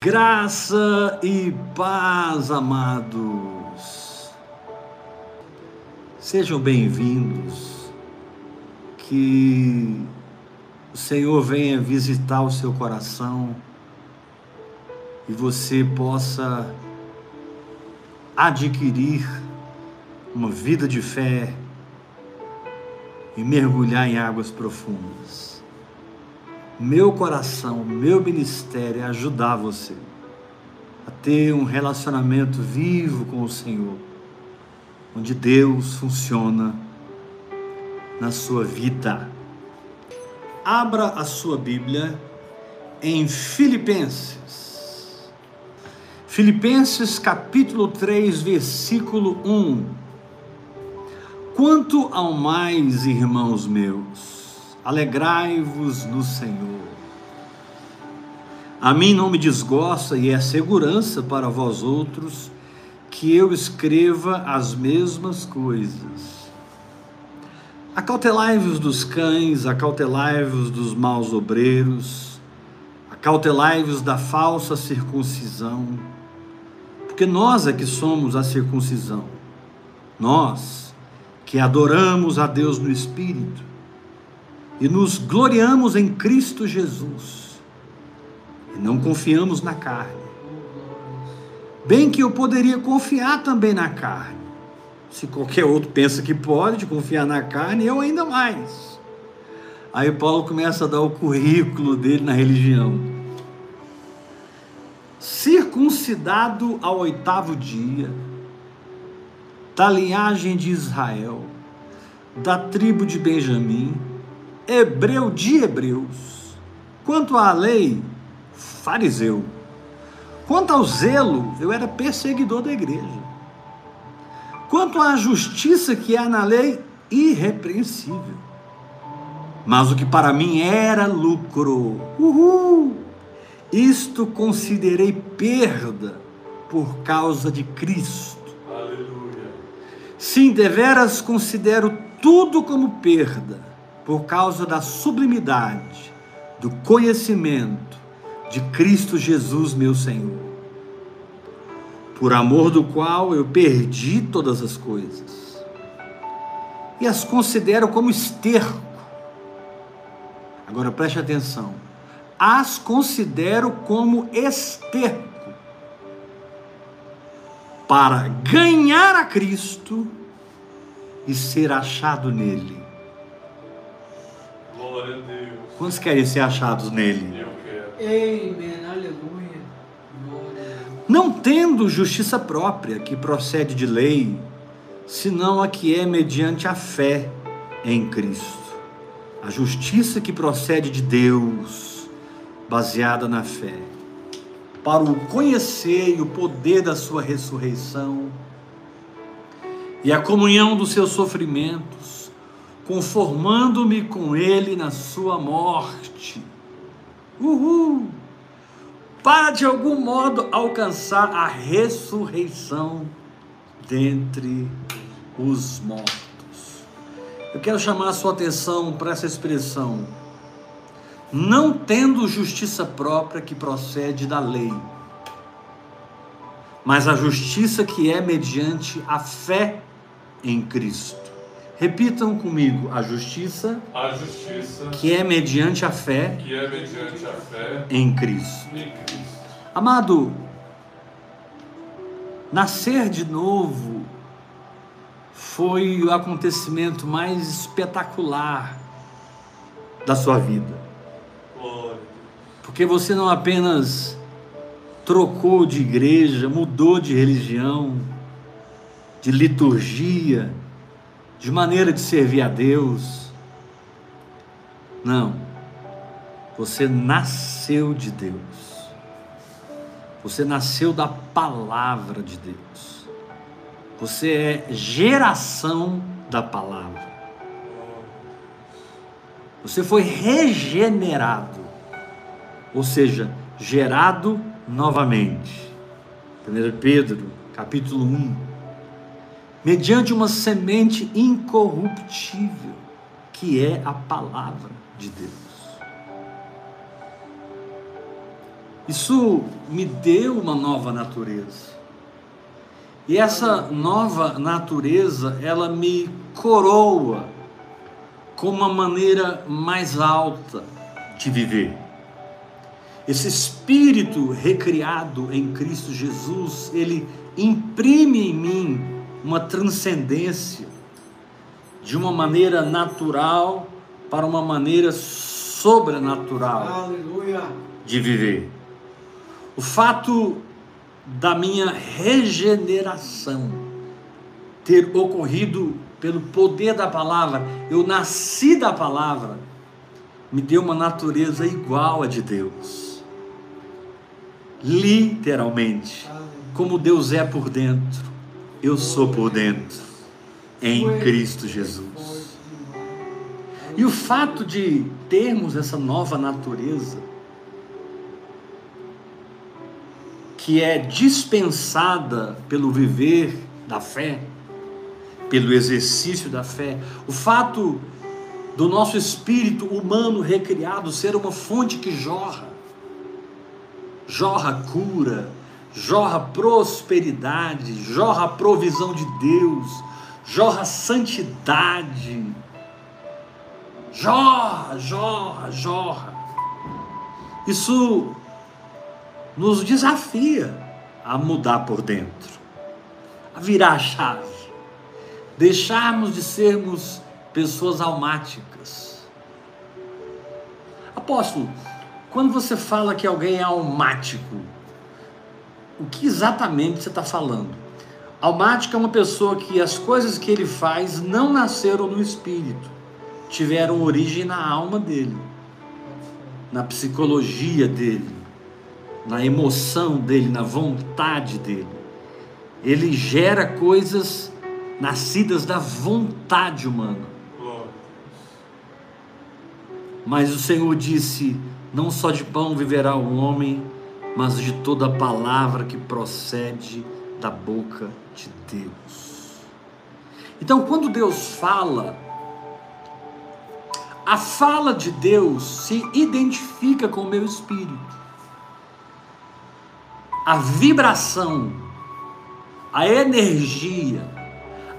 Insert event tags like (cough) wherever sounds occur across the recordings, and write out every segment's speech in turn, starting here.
Graça e paz, amados. Sejam bem-vindos. Que o Senhor venha visitar o seu coração e você possa adquirir uma vida de fé e mergulhar em águas profundas. Meu coração, meu ministério é ajudar você a ter um relacionamento vivo com o Senhor, onde Deus funciona na sua vida. Abra a sua Bíblia em Filipenses. Filipenses capítulo 3, versículo 1. Quanto ao mais, irmãos meus, alegrai-vos no Senhor. A mim não me desgosta e é segurança para vós outros que eu escreva as mesmas coisas. Acautelai-vos dos cães, acautelai-vos dos maus obreiros, acautelai-vos da falsa circuncisão, porque nós é que somos a circuncisão, nós que adoramos a Deus no Espírito e nos gloriamos em Cristo Jesus não confiamos na carne. Bem que eu poderia confiar também na carne. Se qualquer outro pensa que pode confiar na carne, eu ainda mais. Aí Paulo começa a dar o currículo dele na religião. Circuncidado ao oitavo dia, da linhagem de Israel, da tribo de Benjamim, hebreu de hebreus. Quanto à lei, fariseu. Quanto ao zelo, eu era perseguidor da igreja. Quanto à justiça que há na lei, irrepreensível. Mas o que para mim era lucro, uhul, isto considerei perda por causa de Cristo. Aleluia. Sim, deveras considero tudo como perda por causa da sublimidade do conhecimento de Cristo Jesus, meu Senhor, por amor do qual eu perdi todas as coisas e as considero como esterco. Agora preste atenção, as considero como esterco para ganhar a Cristo e ser achado nele Glória a Deus. Quantos querem ser achados nele? Eu Amém, aleluia. Não tendo justiça própria que procede de lei, senão a que é mediante a fé em Cristo. A justiça que procede de Deus, baseada na fé, para o conhecer e o poder da sua ressurreição e a comunhão dos seus sofrimentos conformando-me com ele na sua morte. Uhul! Para de algum modo alcançar a ressurreição dentre os mortos. Eu quero chamar a sua atenção para essa expressão. Não tendo justiça própria que procede da lei, mas a justiça que é mediante a fé em Cristo. Repitam comigo: a justiça, A justiça que é mediante a fé que é mediante a fé em Cristo. em Cristo. Amado, nascer de novo foi o acontecimento mais espetacular da sua vida. Porque você não apenas trocou de igreja, mudou de religião, de liturgia, de maneira de servir a Deus. Não. Você nasceu de Deus. Você nasceu da palavra de Deus. Você é geração da palavra. Você foi regenerado. Ou seja, gerado novamente. 1 Pedro, capítulo 1, mediante uma semente incorruptível, que é a palavra de Deus. Isso me deu uma nova natureza. E essa nova natureza, ela me coroa com uma maneira mais alta de viver. Esse espírito recriado em Cristo Jesus, ele imprime em mim uma transcendência de uma maneira natural para uma maneira sobrenatural Aleluia. de viver. O fato da minha regeneração ter ocorrido pelo poder da palavra, eu nasci da palavra, me deu uma natureza igual a de Deus. Literalmente, como Deus é por dentro, eu sou por dentro, em Cristo Jesus. E o fato de termos essa nova natureza, que é dispensada pelo viver da fé, pelo exercício da fé, o fato do nosso espírito humano recriado ser uma fonte que jorra, jorra cura, jorra prosperidade, jorra provisão de Deus, jorra santidade, jorra, jorra, jorra. Isso nos desafia a mudar por dentro, a virar a chave, deixarmos de sermos pessoas almáticas. Apóstolo, quando você fala que alguém é almático, o que exatamente você está falando? Almático é uma pessoa que as coisas que ele faz não nasceram no espírito, tiveram origem na alma dele, na psicologia dele na emoção dele, na vontade dele. Ele gera coisas nascidas da vontade humana. Mas o Senhor disse: Não só de pão viverá o homem, mas de toda a palavra que procede da boca de Deus. Então, quando Deus fala, a fala de Deus se identifica com o meu espírito a vibração, a energia,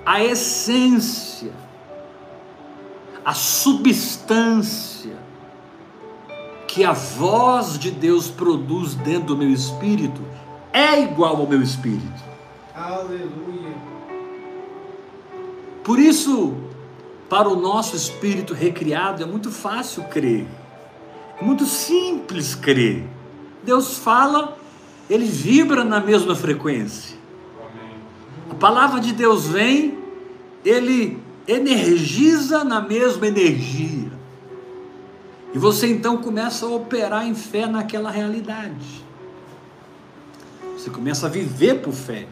a essência, a substância que a voz de Deus produz dentro do meu espírito é igual ao meu espírito. Aleluia. Por isso, para o nosso espírito recriado é muito fácil crer. É muito simples crer. Deus fala ele vibra na mesma frequência. A palavra de Deus vem, ele energiza na mesma energia. E você então começa a operar em fé naquela realidade. Você começa a viver por fé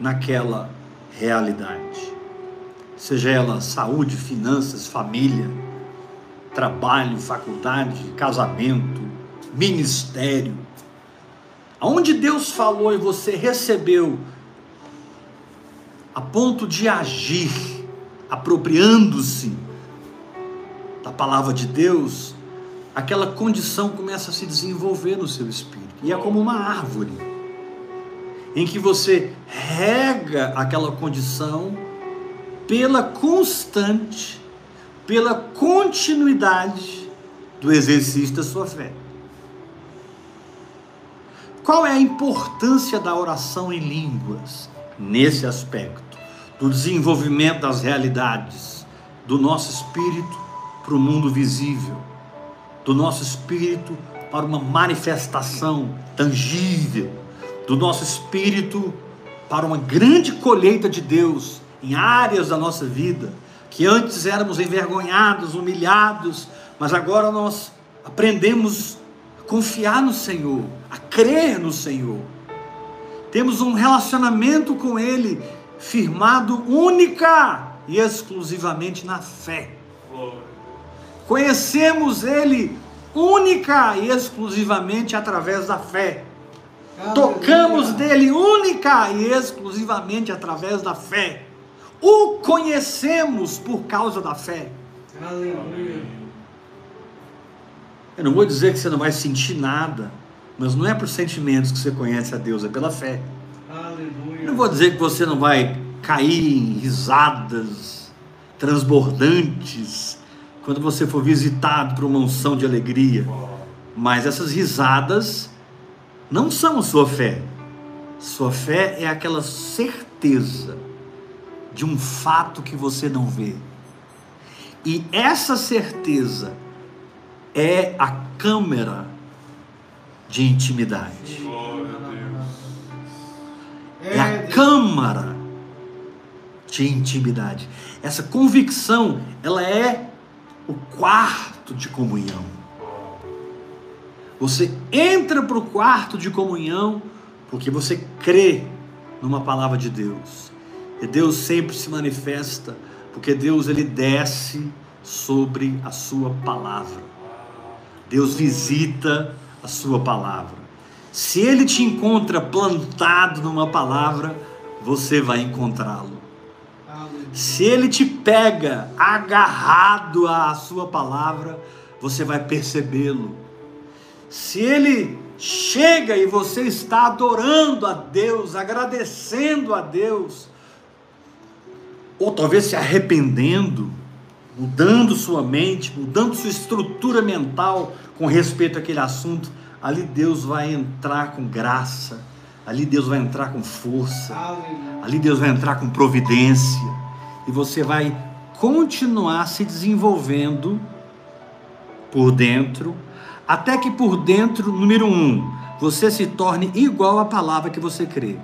naquela realidade. Seja ela saúde, finanças, família, trabalho, faculdade, casamento, ministério, Aonde Deus falou e você recebeu, a ponto de agir, apropriando-se da palavra de Deus, aquela condição começa a se desenvolver no seu espírito. E é como uma árvore, em que você rega aquela condição pela constante, pela continuidade do exercício da sua fé. Qual é a importância da oração em línguas nesse aspecto? Do desenvolvimento das realidades do nosso espírito para o mundo visível, do nosso espírito para uma manifestação tangível, do nosso espírito para uma grande colheita de Deus em áreas da nossa vida, que antes éramos envergonhados, humilhados, mas agora nós aprendemos confiar no Senhor, a crer no Senhor. Temos um relacionamento com Ele firmado única e exclusivamente na fé. Glória. Conhecemos Ele única e exclusivamente através da fé. Tocamos dele única e exclusivamente através da fé. O conhecemos por causa da fé. Aleluia. Eu não vou dizer que você não vai sentir nada, Mas não é por sentimentos que você conhece a Deus, é pela fé. Aleluia. Não vou dizer que você não vai cair em risadas transbordantes quando você for visitado por uma unção de alegria. Mas essas risadas não são a sua fé. Sua fé é aquela certeza de um fato que você não vê. E essa certeza é a câmera de intimidade. Deus. É a câmara de intimidade. Essa convicção, ela é o quarto de comunhão. Você entra para o quarto de comunhão porque você crê numa palavra de Deus. E Deus sempre se manifesta porque Deus ele desce sobre a sua palavra. Deus visita a sua palavra. Se ele te encontra plantado numa palavra, você vai encontrá-lo. Se ele te pega agarrado à sua palavra, você vai percebê-lo. Se ele chega e você está adorando a Deus, agradecendo a Deus, ou talvez se arrependendo, mudando sua mente, mudando sua estrutura mental com respeito àquele assunto, ali Deus vai entrar com graça, ali Deus vai entrar com força. Ali Deus vai entrar com providência e você vai continuar se desenvolvendo por dentro, até que por dentro, número um, você se torne igual à palavra que você crê.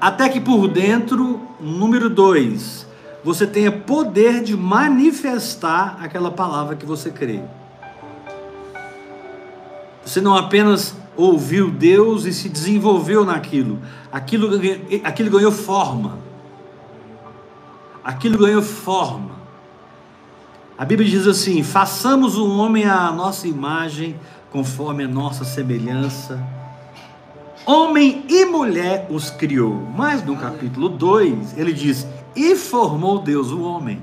Até que por dentro, número dois, você tenha poder de manifestar aquela palavra que você crê. Você não apenas ouviu Deus e se desenvolveu naquilo, aquilo, aquilo ganhou forma. Aquilo ganhou forma. A Bíblia diz assim: façamos o homem à nossa imagem, conforme a nossa semelhança. Homem e mulher os criou. Mas no capítulo 2, ele diz: E formou Deus o homem.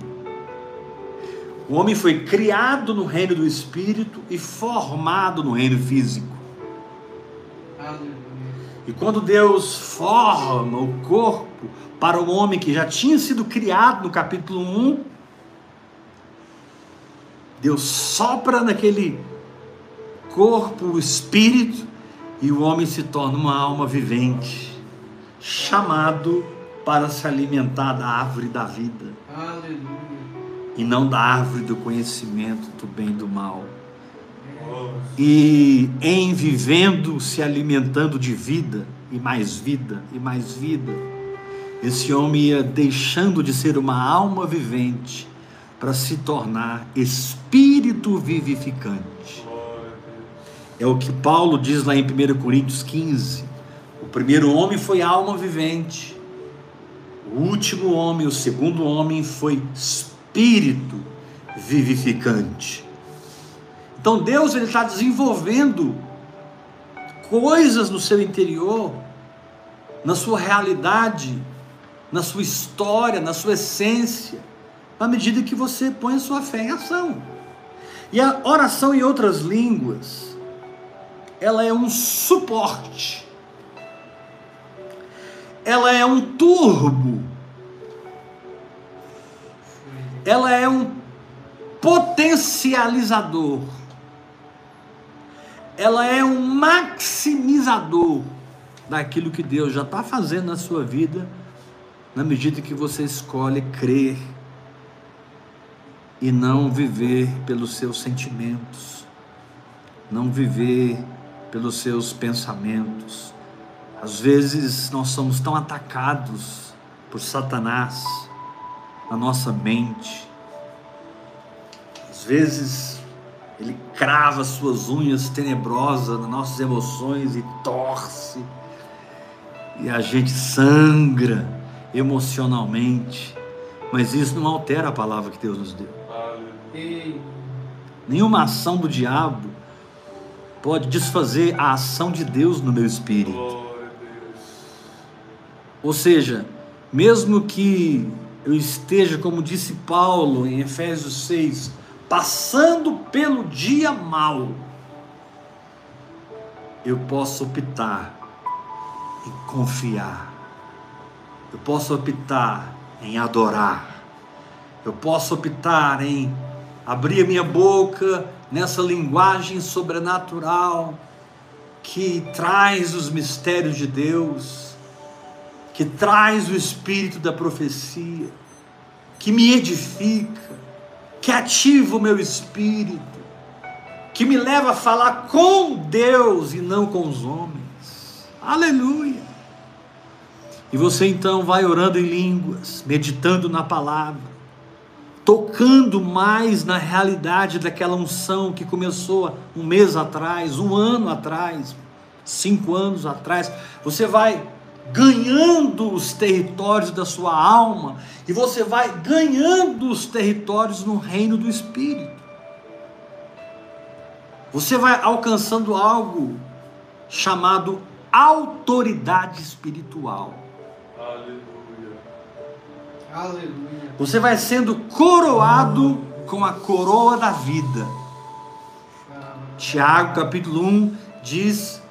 O homem foi criado no reino do espírito e formado no reino físico. Aleluia. E quando Deus forma o corpo para o homem que já tinha sido criado no capítulo 1, Deus sopra naquele corpo o espírito e o homem se torna uma alma vivente, chamado para se alimentar da árvore da vida Aleluia. e não da árvore do conhecimento do bem e do mal. E em vivendo, se alimentando de vida, e mais vida, e mais vida, esse homem ia deixando de ser uma alma vivente para se tornar espírito vivificante. É o que Paulo diz lá em 1 Coríntios 15. O primeiro homem foi alma vivente. O último homem, o segundo homem, foi espírito vivificante. Então Deus ele está desenvolvendo coisas no seu interior, na sua realidade, na sua história, na sua essência, à medida que você põe a sua fé em ação. E a oração em outras línguas, ela é um suporte, ela é um turbo, ela é um potencializador, ela é um maximizador daquilo que Deus já está fazendo na sua vida, na medida que você escolhe crer e não viver pelos seus sentimentos, não viver pelos seus pensamentos. Às vezes nós somos tão atacados por Satanás na nossa mente. Às vezes ele crava suas unhas tenebrosas nas nossas emoções e torce. E a gente sangra emocionalmente. Mas isso não altera a palavra que Deus nos deu. Nenhuma ação do diabo pode desfazer a ação de Deus no meu espírito. Ou seja, mesmo que eu esteja, como disse Paulo em Efésios 6, passando pelo dia mal, eu posso optar em confiar. Eu posso optar em adorar. Eu posso optar em abrir a minha boca nessa linguagem sobrenatural que traz os mistérios de Deus, que traz o espírito da profecia, que me edifica, que ativa o meu espírito, que me leva a falar com Deus e não com os homens. Aleluia! E você então vai orando em línguas, meditando na palavra, tocando mais na realidade daquela unção que começou um mês atrás, um ano atrás, cinco anos atrás. Você vai ganhando os territórios da sua alma e você vai ganhando os territórios no reino do Espírito. Você vai alcançando algo chamado autoridade espiritual. Aleluia. Aleluia. Você vai sendo coroado com a coroa da vida. Tiago capítulo 1 diz: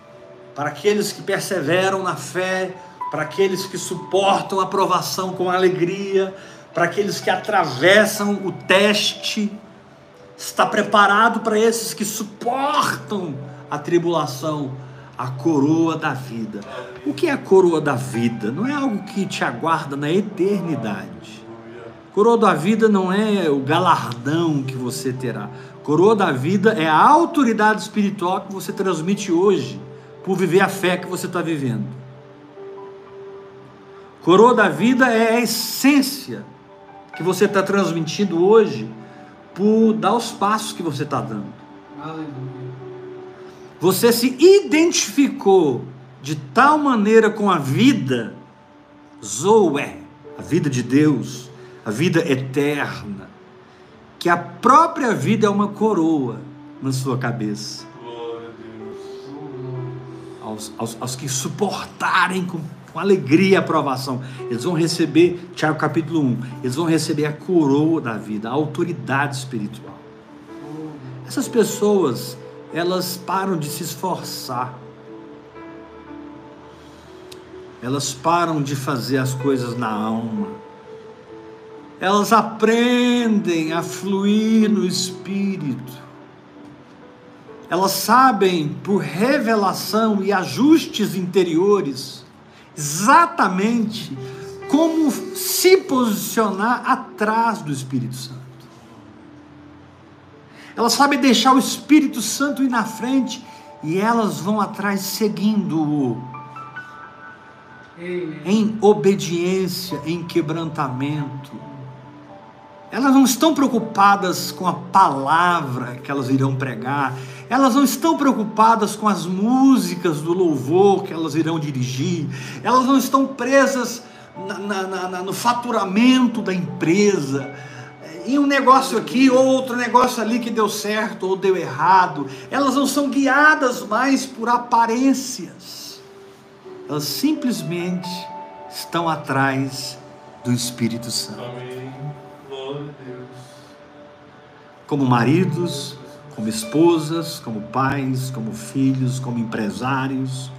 para aqueles que perseveram na fé, para aqueles que suportam a provação com alegria, para aqueles que atravessam o teste, está preparado para esses que suportam a tribulação, a coroa da vida. O que é a coroa da vida? Não é algo que te aguarda na eternidade. Coroa da vida não é o galardão que você terá. Coroa da vida é a autoridade espiritual que você transmite hoje, por viver a fé que você está vivendo. Coroa da vida é a essência que você está transmitindo hoje, por dar os passos que você está dando. Você se identificou de tal maneira com a vida, Zoé, a vida de Deus, a vida eterna, que a própria vida é uma coroa na sua cabeça. Glória a Deus. Glória. Aos, aos, aos que suportarem com, com alegria e aprovação, eles vão receber, Tiago capítulo 1, eles vão receber a coroa da vida, a autoridade espiritual. Essas pessoas, elas param de se esforçar. Elas param de fazer as coisas na alma. Elas aprendem a fluir no espírito. Elas sabem, por revelação e ajustes interiores, exatamente como se posicionar atrás do Espírito Santo. Elas sabem deixar o Espírito Santo ir na frente e elas vão atrás seguindo-o em obediência, em quebrantamento. Elas não estão preocupadas com a palavra que elas irão pregar, elas não estão preocupadas com as músicas do louvor que elas irão dirigir, elas não estão presas na- na- na- no faturamento da empresa, em um negócio aqui, ou outro negócio ali que deu certo ou deu errado. Elas não são guiadas mais por aparências. Elas simplesmente estão atrás do Espírito Santo. Amém. Como maridos, como esposas, como pais, como filhos, como empresários,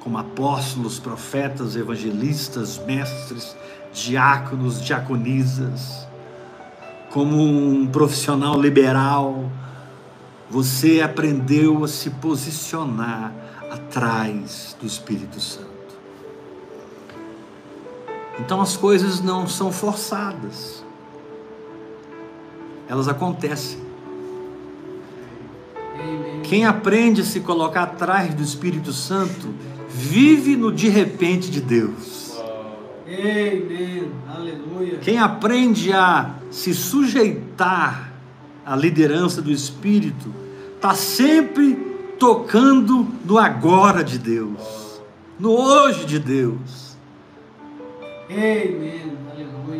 como apóstolos, profetas, evangelistas, mestres, diáconos, diaconisas, como um profissional liberal, você aprendeu a se posicionar atrás do Espírito Santo. Então as coisas não são forçadas, elas acontecem. Quem aprende a se colocar atrás do Espírito Santo vive no de repente de Deus. Quem aprende a se sujeitar à liderança do Espírito está sempre tocando no agora de Deus, no hoje de Deus.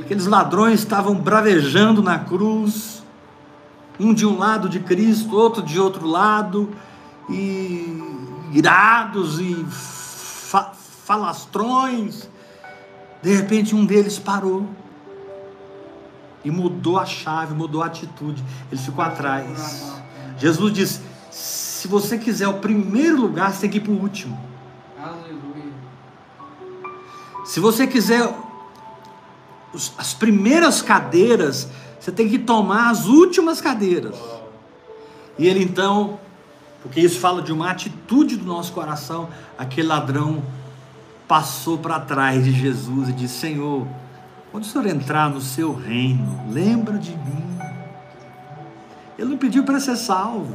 Aqueles ladrões estavam bravejando na cruz, um de um lado de Cristo, outro de outro lado, e irados e fa- falastrões. De repente, um deles parou e mudou a chave, mudou a atitude. Ele ficou atrás. Jesus diz: se você quiser o primeiro lugar, você tem que ir para o último. Aleluia. Se você quiser as primeiras cadeiras, você tem que tomar as últimas cadeiras. E ele então, porque isso fala de uma atitude do nosso coração, aquele ladrão passou para trás de Jesus e disse: Senhor, quando o Senhor entrar no seu reino, lembra de mim. Ele não pediu para ser salvo,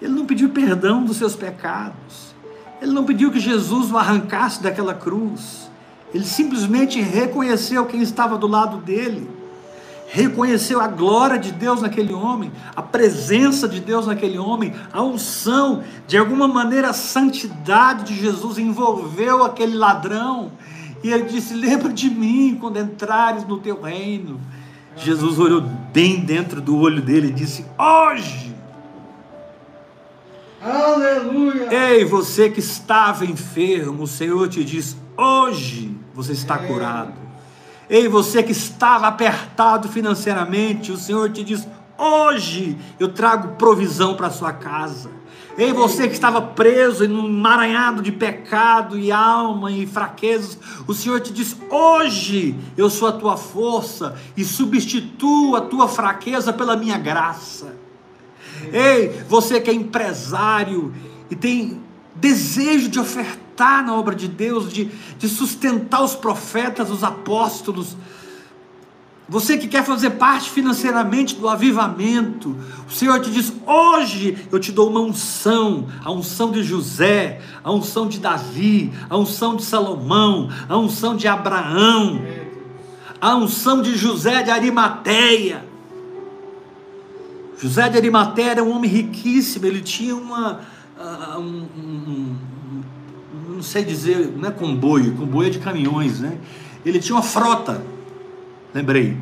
ele não pediu perdão dos seus pecados, ele não pediu que Jesus o arrancasse daquela cruz, ele simplesmente reconheceu quem estava do lado dele reconheceu a glória de Deus naquele homem, a presença de Deus naquele homem, a unção, de alguma maneira a santidade de Jesus envolveu aquele ladrão. E ele disse: Lembra de mim quando entrares no teu reino. Jesus olhou bem dentro do olho dele e disse: Hoje. Aleluia. Ei, você que estava enfermo, o Senhor te diz: Hoje você está É. curado. Ei, você que estava apertado financeiramente, o Senhor te diz: Hoje eu trago provisão para sua casa. Ei, você que estava preso em um emaranhado de pecado e alma e fraquezas, o Senhor te diz: Hoje eu sou a tua força e substituo a tua fraqueza pela minha graça. Ei, você que é empresário e tem desejo de ofertar na obra de Deus, de, de sustentar os profetas, os apóstolos. Você que quer fazer parte financeiramente do avivamento, o Senhor te diz: hoje eu te dou uma unção, a unção de José, a unção de Davi, a unção de Salomão, a unção de Abraão, a unção de José de Arimateia. José de Arimateia era um homem riquíssimo, ele tinha uma. ah, um- sei dizer, não é comboio, comboio é de caminhões, né? Ele tinha uma frota, lembrei.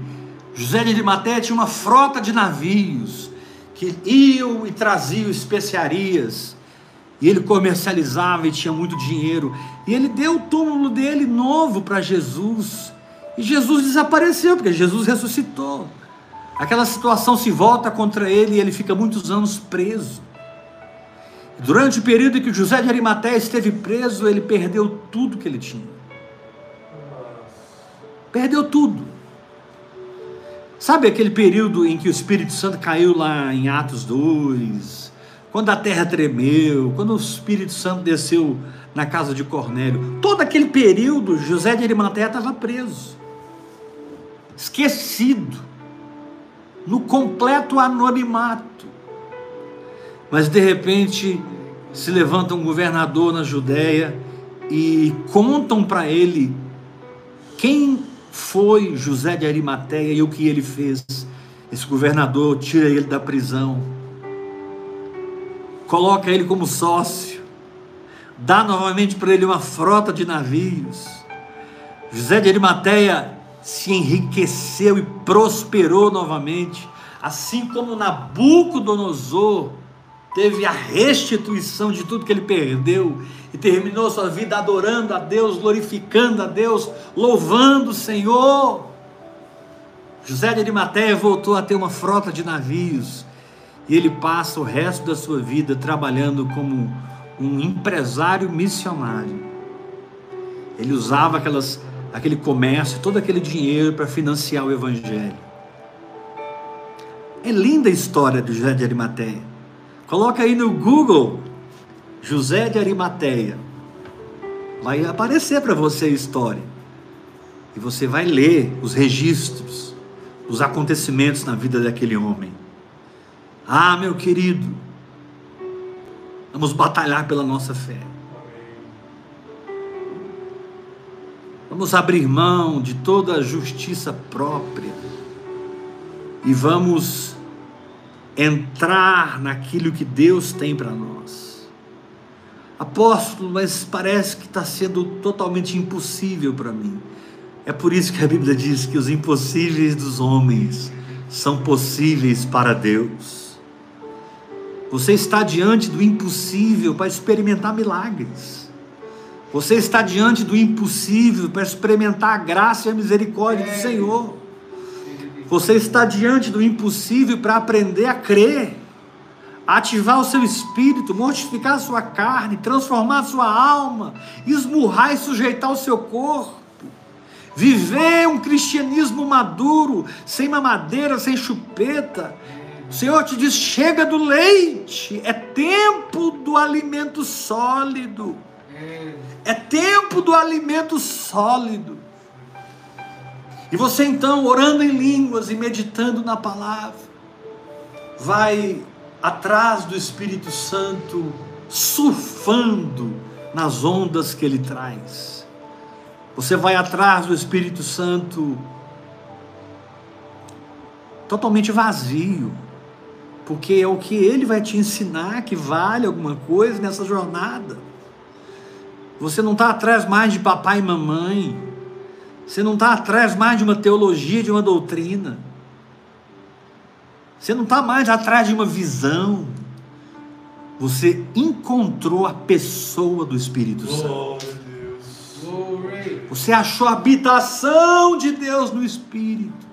José de Arimateia tinha uma frota de navios que iam e traziam especiarias, e ele comercializava e tinha muito dinheiro. E ele deu o túmulo dele novo para Jesus, e Jesus desapareceu, porque Jesus ressuscitou. Aquela situação se volta contra ele e ele fica muitos anos preso. Durante o período em que José de Arimateia esteve preso, ele perdeu tudo que ele tinha. Perdeu tudo. Sabe aquele período em que o Espírito Santo caiu lá em Atos 2, quando a terra tremeu, quando o Espírito Santo desceu na casa de Cornélio? Todo aquele período, José de Arimateia estava preso, esquecido, no completo anonimato. Mas de repente se levanta um governador na Judéia e contam para ele quem foi José de Arimateia e o que ele fez. Esse governador tira ele da prisão, coloca ele como sócio, dá novamente para ele uma frota de navios. José de Arimateia se enriqueceu e prosperou novamente, assim como Nabucodonosor teve a restituição de tudo que ele perdeu e terminou sua vida adorando a Deus, glorificando a Deus, louvando o Senhor. José de Arimateia voltou a ter uma frota de navios e ele passa o resto da sua vida trabalhando como um empresário missionário. Ele usava aquelas, aquele comércio, todo aquele dinheiro para financiar o evangelho. É linda a história de José de Arimateia. Coloca aí no Google José de Arimateia. Vai aparecer para você a história. E você vai ler os registros, os acontecimentos na vida daquele homem. Ah, meu querido, vamos batalhar pela nossa fé. Vamos abrir mão de toda a justiça própria e vamos entrar naquilo que Deus tem para nós. Apóstolo, mas parece que está sendo totalmente impossível para mim. É por isso que a Bíblia diz que os impossíveis dos homens são possíveis para Deus. Você está diante do impossível para experimentar milagres. Você está diante do impossível para experimentar a graça e a misericórdia do Senhor. Você está diante do impossível para aprender a crer, ativar o seu espírito, mortificar a sua carne, transformar a sua alma, esmurrar e sujeitar o seu corpo. Viver um cristianismo maduro, sem mamadeira, sem chupeta. O Senhor te diz: chega do leite, é tempo do alimento sólido. É tempo do alimento sólido. E você então, orando em línguas e meditando na palavra, vai atrás do Espírito Santo, surfando nas ondas que ele traz. Você vai atrás do Espírito Santo totalmente vazio, porque é o que ele vai te ensinar que vale alguma coisa nessa jornada. Você não está atrás mais de papai e mamãe, você não está atrás mais de uma teologia, de uma doutrina. Você não está mais atrás de uma visão. Você encontrou a pessoa do Espírito Santo. Você achou a habitação de Deus no Espírito.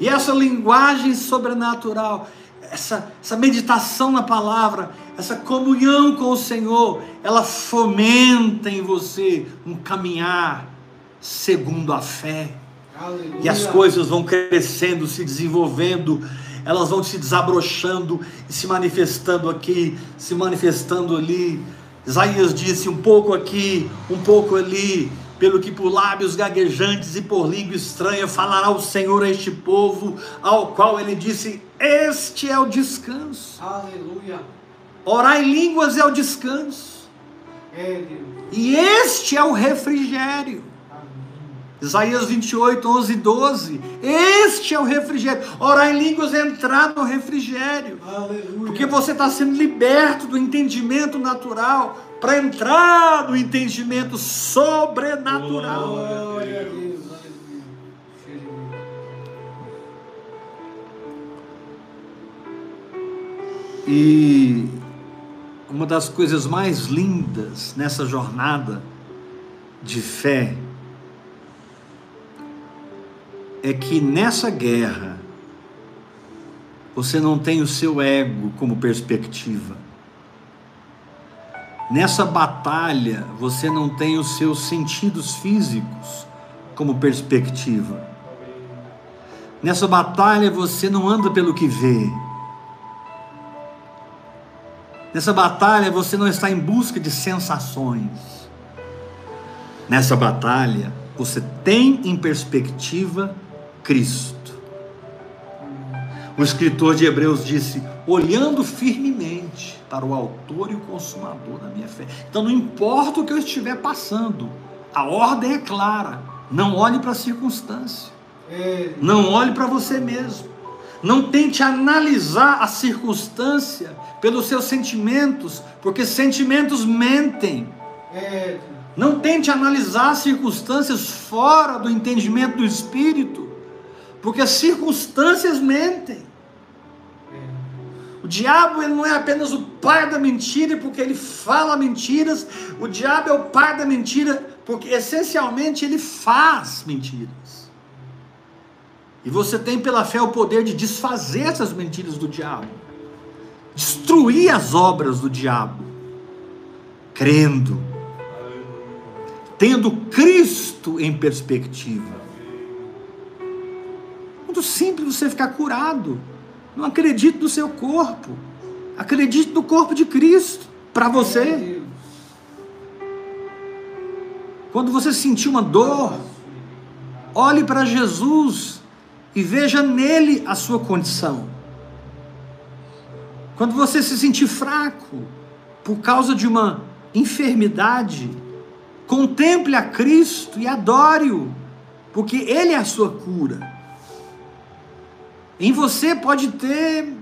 E essa linguagem sobrenatural, essa, essa meditação na palavra, essa comunhão com o Senhor, ela fomenta em você um caminhar segundo a fé. Aleluia. E as coisas vão crescendo, se desenvolvendo elas vão se desabrochando e se manifestando aqui, se manifestando ali. Isaías disse um pouco aqui, um pouco ali, pelo que por lábios gaguejantes e por língua estranha falará o Senhor a este povo, ao qual ele disse: Este é o descanso. Aleluia. Orar em línguas é o descanso. É, e este é o refrigério. Isaías 28, 11 e 12. Este é o refrigério. Orar em línguas é entrar no refrigério. Aleluia. Porque você está sendo liberto do entendimento natural para entrar no entendimento sobrenatural. Glória a Deus. E uma das coisas mais lindas nessa jornada de fé é que nessa guerra você não tem o seu ego como perspectiva. Nessa batalha você não tem os seus sentidos físicos como perspectiva. Nessa batalha você não anda pelo que vê. Nessa batalha você não está em busca de sensações. Nessa batalha você tem em perspectiva Cristo. O escritor de Hebreus disse: olhando firmemente para o Autor e o Consumador da minha fé. Então, não importa o que eu estiver passando, a ordem é clara: não olhe para a circunstância, não olhe para você mesmo, não tente analisar a circunstância pelos seus sentimentos, porque sentimentos mentem. Não tente analisar circunstâncias fora do entendimento do Espírito porque as circunstâncias mentem. O diabo ele não é apenas o pai da mentira porque ele fala mentiras. O diabo é o pai da mentira porque essencialmente ele faz mentiras. E você tem pela fé o poder de desfazer essas mentiras do diabo, destruir as obras do diabo, crendo, tendo Cristo em perspectiva muito simples você ficar curado. Não acredite no seu corpo. Acredite no corpo de Cristo para você. Quando você sentir uma dor, olhe para Jesus e veja nele a sua condição. Quando você se sentir fraco por causa de uma enfermidade, contemple a Cristo e adore-o, porque Ele é a sua cura. Em você pode ter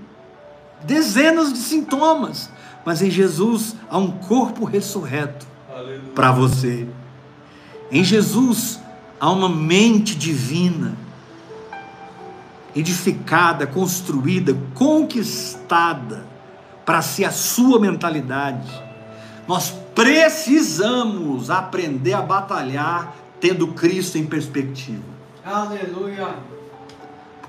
dezenas de sintomas, mas em Jesus há um corpo ressurreto para você. Em Jesus há uma mente divina, edificada, construída, conquistada para ser a sua mentalidade. Nós precisamos aprender a batalhar tendo Cristo em perspectiva. Aleluia.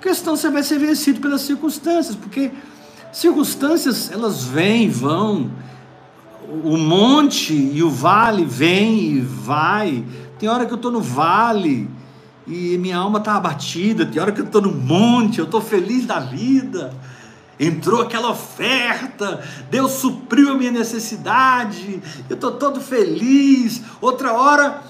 Porque senão você vai ser vencido pelas circunstâncias, porque Circunstâncias, elas vêm e vão. O monte e o vale vem e vai. Tem hora que eu estou no vale e minha alma está abatida. Tem hora que eu estou no monte, eu estou feliz da vida. Entrou aquela oferta, Deus supriu a minha necessidade, eu estou todo feliz. Outra hora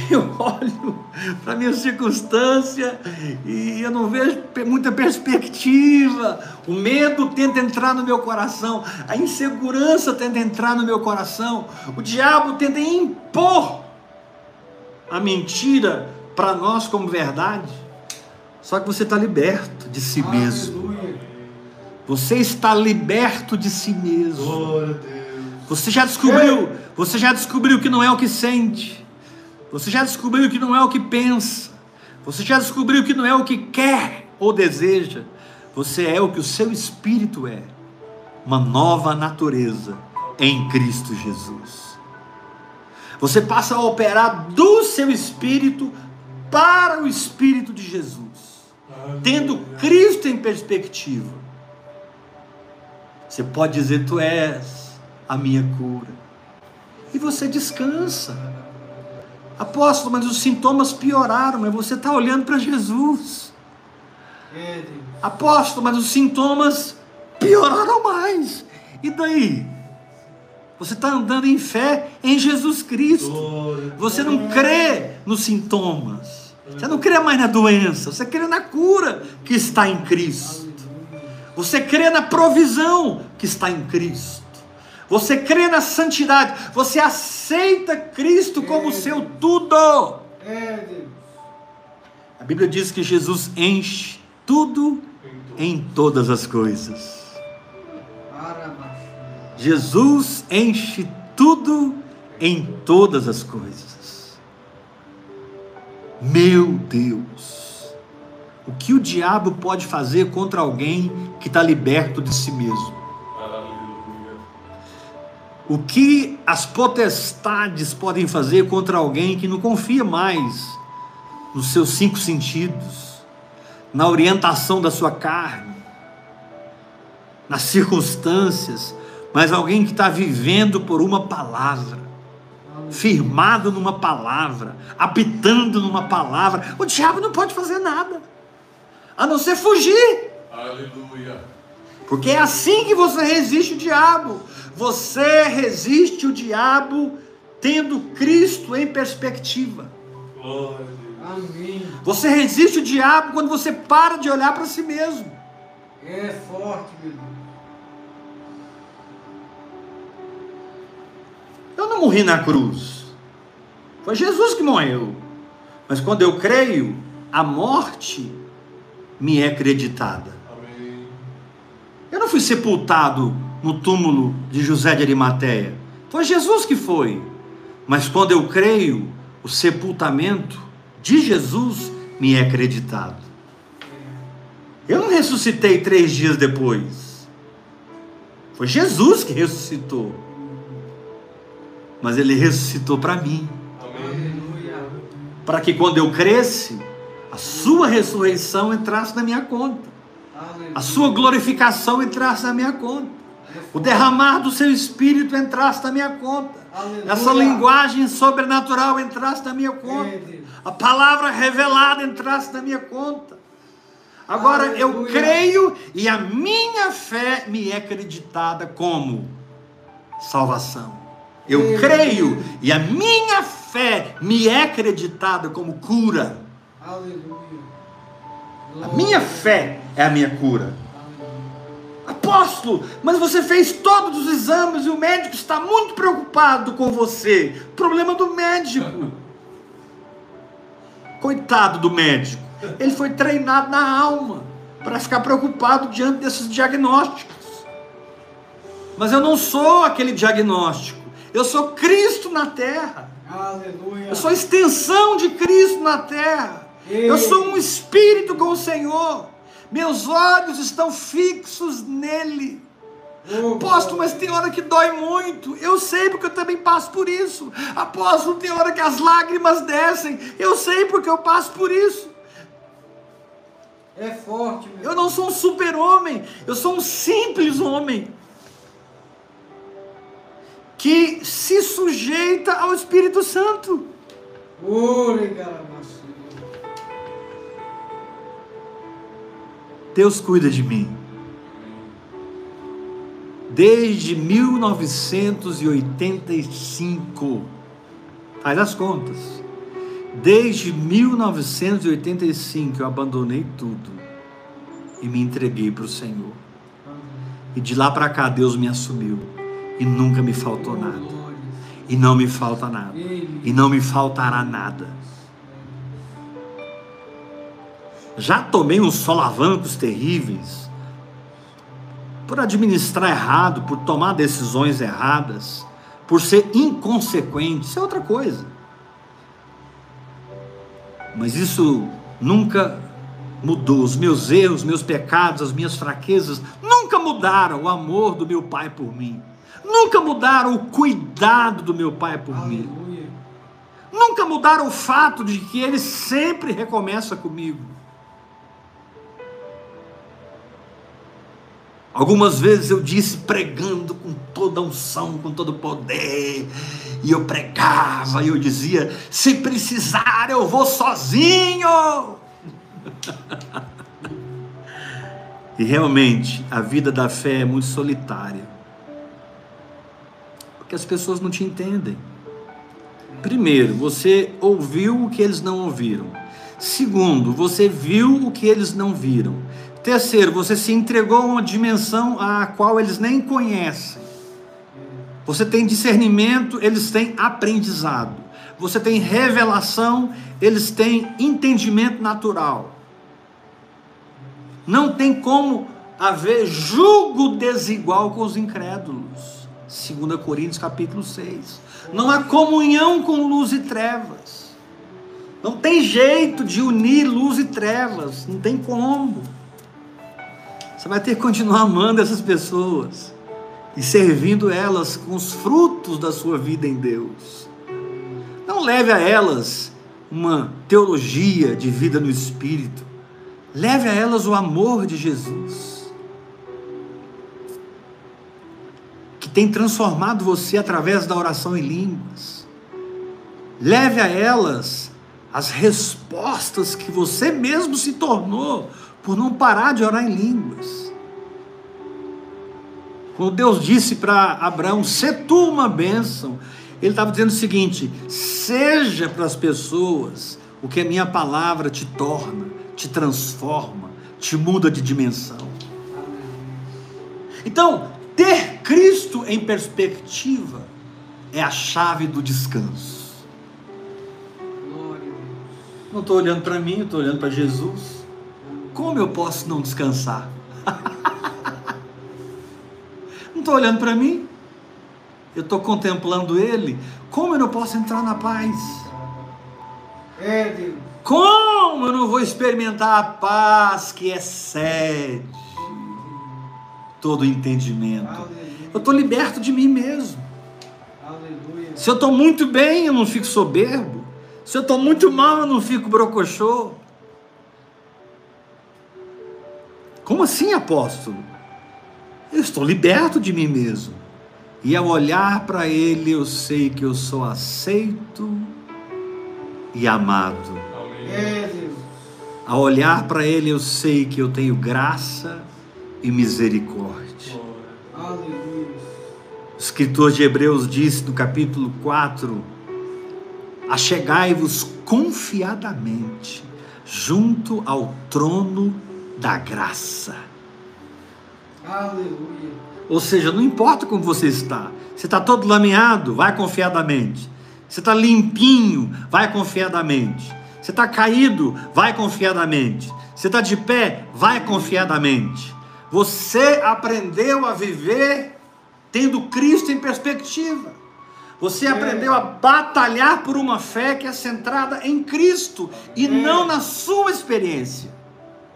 (laughs) eu olho para minha circunstância e eu não vejo muita perspectiva. O medo tenta entrar no meu coração, a insegurança tenta entrar no meu coração, o diabo tenta impor a mentira para nós como verdade. Só que você está liberto de si mesmo. Você está liberto de si mesmo. Você já descobriu, você já descobriu que não é o que sente. Você já descobriu que não é o que pensa. Você já descobriu que não é o que quer ou deseja. Você é o que o seu espírito é. Uma nova natureza em Cristo Jesus. Você passa a operar do seu espírito para o espírito de Jesus, tendo Cristo em perspectiva. Você pode dizer: Tu és a minha cura. E você descansa. Apóstolo, mas os sintomas pioraram, mas você está olhando para Jesus. Apóstolo, mas os sintomas pioraram mais. E daí? Você está andando em fé em Jesus Cristo. Você não crê nos sintomas. Você não crê mais na doença. Você crê na cura que está em Cristo. Você crê na provisão que está em Cristo. Você crê na santidade. Você aceita Cristo como seu tudo. É, Deus. A Bíblia diz que Jesus enche tudo em todas as coisas. Jesus enche tudo em todas as coisas. Meu Deus, o que o diabo pode fazer contra alguém que está liberto de si mesmo? O que as potestades podem fazer contra alguém que não confia mais nos seus cinco sentidos, na orientação da sua carne, nas circunstâncias, mas alguém que está vivendo por uma palavra, firmado numa palavra, habitando numa palavra, o diabo não pode fazer nada, a não ser fugir. Aleluia. Porque é assim que você resiste o diabo. Você resiste o diabo tendo Cristo em perspectiva. Glória a Deus. Amém. Você resiste o diabo quando você para de olhar para si mesmo. É forte, meu Deus. Eu não morri na cruz. Foi Jesus que morreu. Mas quando eu creio, a morte me é acreditada. Amém. Eu não fui sepultado no túmulo de José de Arimateia. Foi Jesus que foi. Mas quando eu creio, o sepultamento de Jesus me é acreditado. Eu não ressuscitei três dias depois. Foi Jesus que ressuscitou. Mas ele ressuscitou para mim. Para que quando eu cresce, a sua ressurreição entrasse na minha conta. A sua glorificação entrasse na minha conta. O derramar do seu espírito entrasse na minha conta. Aleluia. Essa linguagem sobrenatural entrasse na minha conta. A palavra revelada entrasse na minha conta. Agora eu Aleluia. creio e a minha fé me é acreditada como salvação. Eu Aleluia. creio e a minha fé me é acreditada como cura. Aleluia. A minha fé é a minha cura. Apóstolo, mas você fez todos os exames e o médico está muito preocupado com você. Problema do médico. Coitado do médico. Ele foi treinado na alma para ficar preocupado diante desses diagnósticos. Mas eu não sou aquele diagnóstico. Eu sou Cristo na terra. Aleluia. Eu sou extensão de Cristo na terra. Eu sou um espírito com o Senhor. Meus olhos estão fixos nele. Oh, Apóstolo, mas tem hora que dói muito. Eu sei porque eu também passo por isso. Apóstolo, tem hora que as lágrimas descem. Eu sei porque eu passo por isso. É forte, meu. Eu não sou um super-homem, eu sou um simples homem. Que se sujeita ao Espírito Santo. Obrigado, Deus cuida de mim. Desde 1985. Faz as contas. Desde 1985 eu abandonei tudo e me entreguei para o Senhor. E de lá para cá Deus me assumiu e nunca me faltou nada. E não me falta nada. E não me faltará nada. Já tomei uns solavancos terríveis por administrar errado, por tomar decisões erradas, por ser inconsequente. Isso é outra coisa. Mas isso nunca mudou. Os meus erros, meus pecados, as minhas fraquezas nunca mudaram o amor do meu Pai por mim. Nunca mudaram o cuidado do meu Pai por Aleluia. mim. Nunca mudaram o fato de que Ele sempre recomeça comigo. Algumas vezes eu disse pregando com toda unção, com todo poder, e eu pregava e eu dizia: se precisar, eu vou sozinho. (laughs) e realmente a vida da fé é muito solitária, porque as pessoas não te entendem. Primeiro, você ouviu o que eles não ouviram. Segundo, você viu o que eles não viram. Terceiro, você se entregou a uma dimensão a qual eles nem conhecem. Você tem discernimento, eles têm aprendizado. Você tem revelação, eles têm entendimento natural. Não tem como haver julgo desigual com os incrédulos. 2 Coríntios capítulo 6. Não há comunhão com luz e trevas. Não tem jeito de unir luz e trevas, não tem como. Você vai ter que continuar amando essas pessoas e servindo elas com os frutos da sua vida em Deus. Não leve a elas uma teologia de vida no espírito. Leve a elas o amor de Jesus. Que tem transformado você através da oração em línguas. Leve a elas as respostas que você mesmo se tornou por não parar de orar em línguas. Quando Deus disse para Abraão: "Se tu uma bênção", ele estava dizendo o seguinte: seja para as pessoas o que a minha palavra te torna, te transforma, te muda de dimensão. Então, ter Cristo em perspectiva é a chave do descanso. Não estou olhando para mim, estou olhando para Jesus. Como eu posso não descansar? (laughs) não estou olhando para mim. Eu estou contemplando Ele. Como eu não posso entrar na paz? É, Deus. Como eu não vou experimentar a paz que excede todo entendimento? Aleluia. Eu estou liberto de mim mesmo. Aleluia. Se eu estou muito bem, eu não fico soberbo. Se eu estou muito mal, eu não fico brocochô. Como assim, apóstolo? Eu estou liberto de mim mesmo. E ao olhar para Ele, eu sei que eu sou aceito e amado. Amém. Ao olhar para Ele, eu sei que eu tenho graça e misericórdia. O escritor de Hebreus diz no capítulo 4: Achegai-vos confiadamente junto ao trono da graça. Aleluia. Ou seja, não importa como você está, você está todo lameado, vai confiadamente. Você está limpinho, vai confiadamente. Você está caído, vai confiadamente. Você está de pé, vai confiadamente. Você aprendeu a viver tendo Cristo em perspectiva. Você aprendeu a batalhar por uma fé que é centrada em Cristo e não na sua experiência.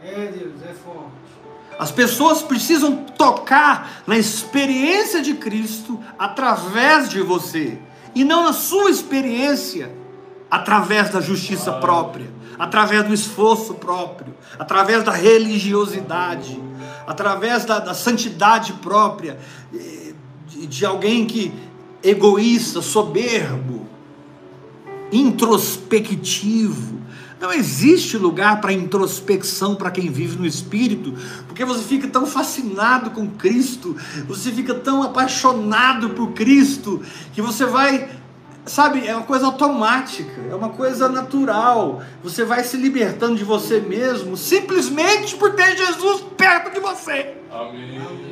É, Deus, é forte. As pessoas precisam tocar na experiência de Cristo através de você e não na sua experiência através da justiça própria, através do esforço próprio, através da religiosidade, através da, da santidade própria, de, de alguém que egoísta, soberbo, introspectivo. Não existe lugar para introspecção para quem vive no Espírito, porque você fica tão fascinado com Cristo, você fica tão apaixonado por Cristo, que você vai, sabe, é uma coisa automática, é uma coisa natural. Você vai se libertando de você mesmo simplesmente por ter Jesus perto de você. Amém.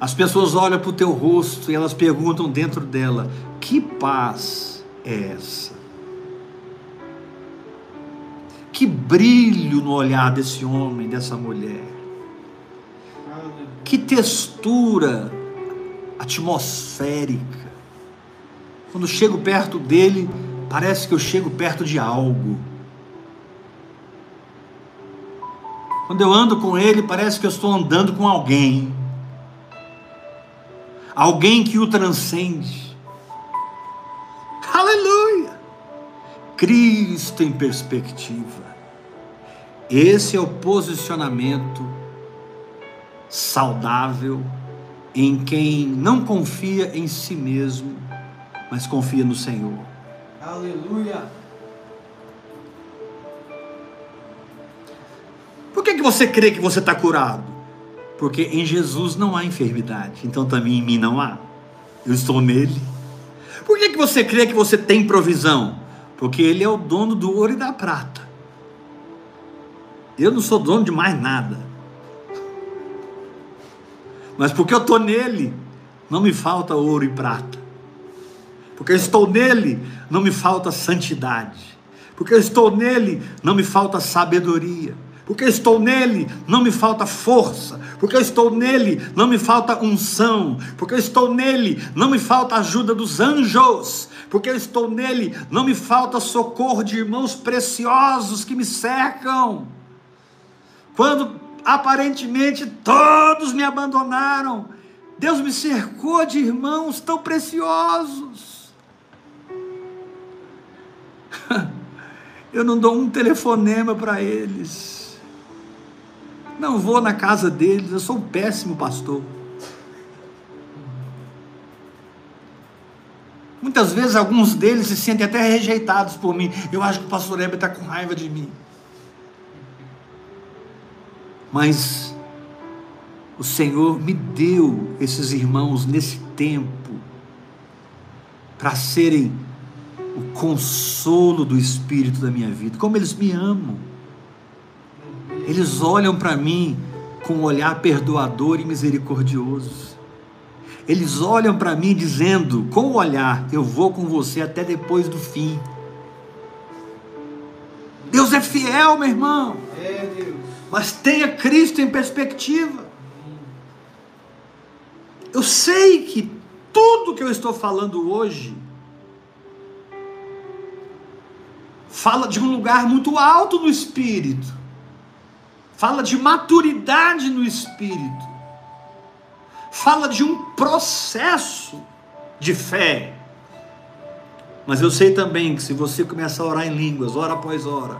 As pessoas olham para o teu rosto e elas perguntam dentro dela: que paz é essa? Que brilho no olhar desse homem, dessa mulher. Que textura atmosférica. Quando chego perto dele, parece que eu chego perto de algo. Quando eu ando com ele, parece que eu estou andando com alguém. Alguém que o transcende. Aleluia! Cristo em perspectiva. Esse é o posicionamento saudável em quem não confia em si mesmo, mas confia no Senhor. Aleluia. Por que, que você crê que você está curado? Porque em Jesus não há enfermidade, então também em mim não há. Eu estou nele. Por que, que você crê que você tem provisão? Porque Ele é o dono do ouro e da prata. Eu não sou dono de mais nada. Mas porque eu estou nele, não me falta ouro e prata. Porque eu estou nele, não me falta santidade. Porque eu estou nele, não me falta sabedoria. Porque estou nele, não me falta força. Porque estou nele, não me falta unção. Porque estou nele, não me falta ajuda dos anjos. Porque estou nele, não me falta socorro de irmãos preciosos que me cercam. Quando aparentemente todos me abandonaram, Deus me cercou de irmãos tão preciosos. (laughs) Eu não dou um telefonema para eles. Não vou na casa deles, eu sou um péssimo pastor. Muitas vezes alguns deles se sentem até rejeitados por mim. Eu acho que o pastor Heber está com raiva de mim. Mas o Senhor me deu esses irmãos nesse tempo para serem o consolo do Espírito da minha vida. Como eles me amam. Eles olham para mim com um olhar perdoador e misericordioso. Eles olham para mim dizendo, com o olhar, eu vou com você até depois do fim. Deus é fiel, meu irmão. É Deus. Mas tenha Cristo em perspectiva. Eu sei que tudo que eu estou falando hoje fala de um lugar muito alto no espírito. Fala de maturidade no espírito. Fala de um processo de fé. Mas eu sei também que se você começar a orar em línguas, hora após hora,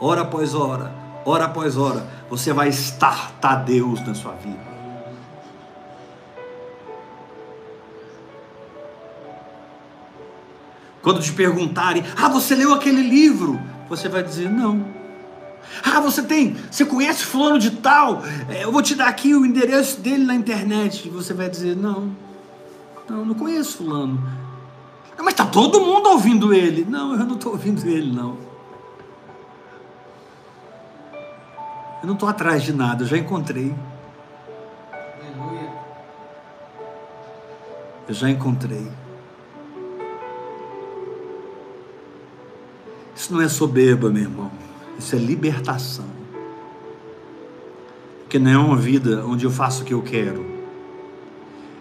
hora após hora, hora após hora, você vai estartar Deus na sua vida. Quando te perguntarem, ah, você leu aquele livro? Você vai dizer, não. Ah, você tem, você conhece fulano de tal? É, Eu vou te dar aqui o endereço dele na internet. E você vai dizer, não. Não, não conheço fulano. "Ah, Mas está todo mundo ouvindo ele. Não, eu não estou ouvindo ele, não. Eu não estou atrás de nada, eu já encontrei. Eu já encontrei. Isso não é soberba, meu irmão. Isso é libertação. Porque não é uma vida onde eu faço o que eu quero.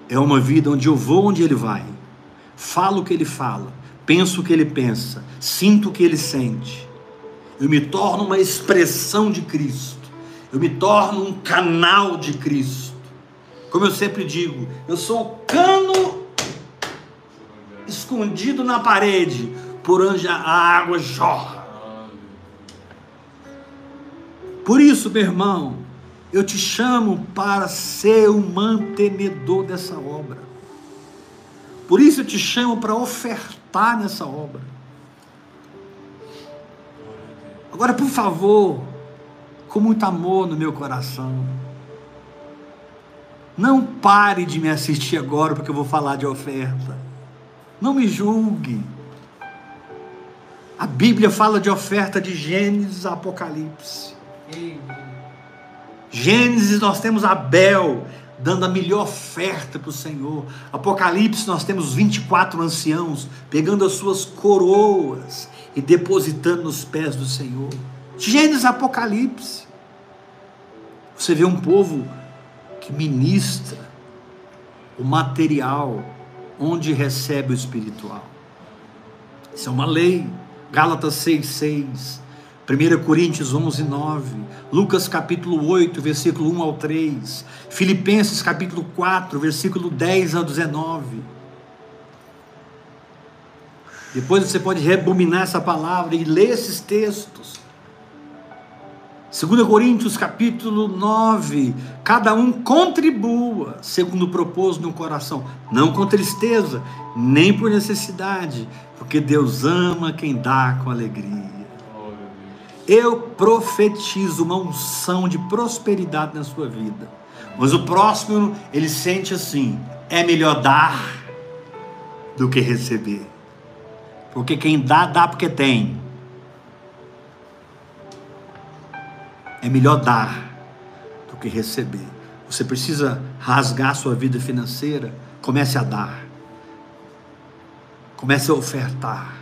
É uma vida onde eu vou onde ele vai. Falo o que ele fala. Penso o que ele pensa. Sinto o que ele sente. Eu me torno uma expressão de Cristo. Eu me torno um canal de Cristo. Como eu sempre digo, eu sou o cano escondido na parede, por onde a água jorra. Por isso, meu irmão, eu te chamo para ser o mantenedor dessa obra. Por isso eu te chamo para ofertar nessa obra. Agora, por favor, com muito amor no meu coração, não pare de me assistir agora porque eu vou falar de oferta. Não me julgue. A Bíblia fala de oferta de Gênesis a Apocalipse. Gênesis nós temos Abel dando a melhor oferta para o Senhor. Apocalipse nós temos 24 anciãos pegando as suas coroas e depositando nos pés do Senhor. Gênesis Apocalipse. Você vê um povo que ministra o material onde recebe o espiritual. Isso é uma lei. Gálatas 6,6. 1 Coríntios 11, 9, Lucas capítulo 8, versículo 1 ao 3, Filipenses capítulo 4, versículo 10 ao 19. Depois você pode rebominar essa palavra e ler esses textos. 2 Coríntios capítulo 9, cada um contribua segundo propôs no coração, não com tristeza, nem por necessidade, porque Deus ama quem dá com alegria. Eu profetizo uma unção de prosperidade na sua vida. Mas o próximo, ele sente assim: é melhor dar do que receber. Porque quem dá, dá porque tem. É melhor dar do que receber. Você precisa rasgar sua vida financeira, comece a dar. Comece a ofertar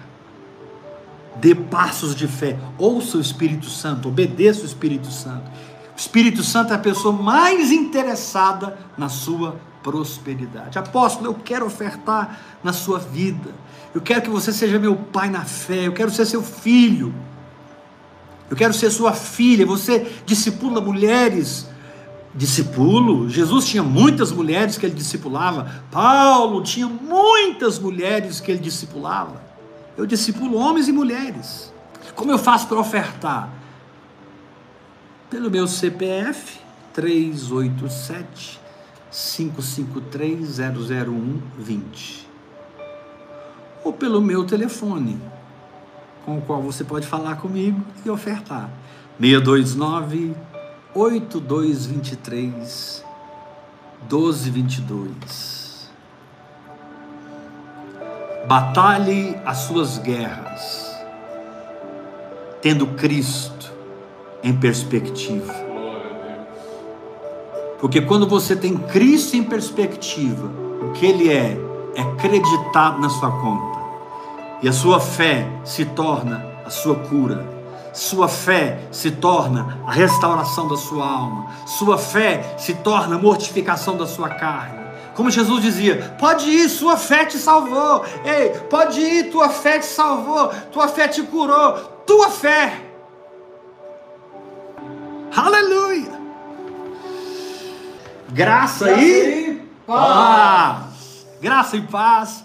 dê passos de fé, ouça o Espírito Santo, obedeça o Espírito Santo. O Espírito Santo é a pessoa mais interessada na sua prosperidade. Apóstolo, eu quero ofertar na sua vida. Eu quero que você seja meu pai na fé. Eu quero ser seu filho. Eu quero ser sua filha. Você discipula mulheres. Discipulo. Jesus tinha muitas mulheres que ele discipulava. Paulo tinha muitas mulheres que ele discipulava. Eu discipulo homens e mulheres. Como eu faço para ofertar? Pelo meu CPF 387 553 00120 ou pelo meu telefone, com o qual você pode falar comigo e ofertar. 629 8223 1222 Batalhe as suas guerras, tendo Cristo em perspectiva. Porque quando você tem Cristo em perspectiva, o que Ele é, é acreditado na sua conta. E a sua fé se torna a sua cura. Sua fé se torna a restauração da sua alma. Sua fé se torna a mortificação da sua carne. Como Jesus dizia: pode ir, sua fé te salvou. Ei, pode ir, tua fé te salvou. Tua fé te curou. Tua fé. Aleluia. Graça, Graça e, e paz. paz. Graça e paz